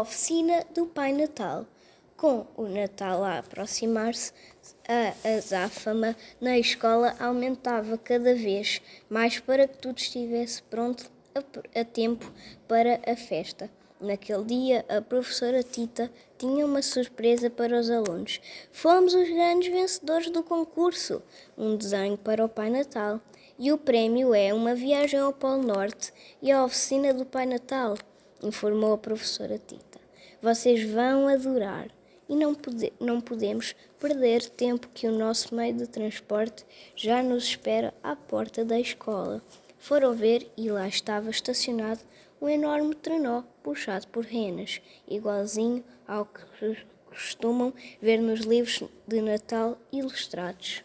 oficina do Pai Natal. Com o Natal a aproximar-se, a azáfama na escola aumentava cada vez mais para que tudo estivesse pronto a, a tempo para a festa. Naquele dia, a professora Tita tinha uma surpresa para os alunos. Fomos os grandes vencedores do concurso, um desenho para o Pai Natal. E o prémio é uma viagem ao Polo Norte e à oficina do Pai Natal, informou a professora Tita. Vocês vão adorar e não, pode, não podemos perder tempo que o nosso meio de transporte já nos espera à porta da escola. Foram ver e lá estava estacionado um enorme trenó puxado por renas, igualzinho ao que costumam ver nos livros de Natal ilustrados.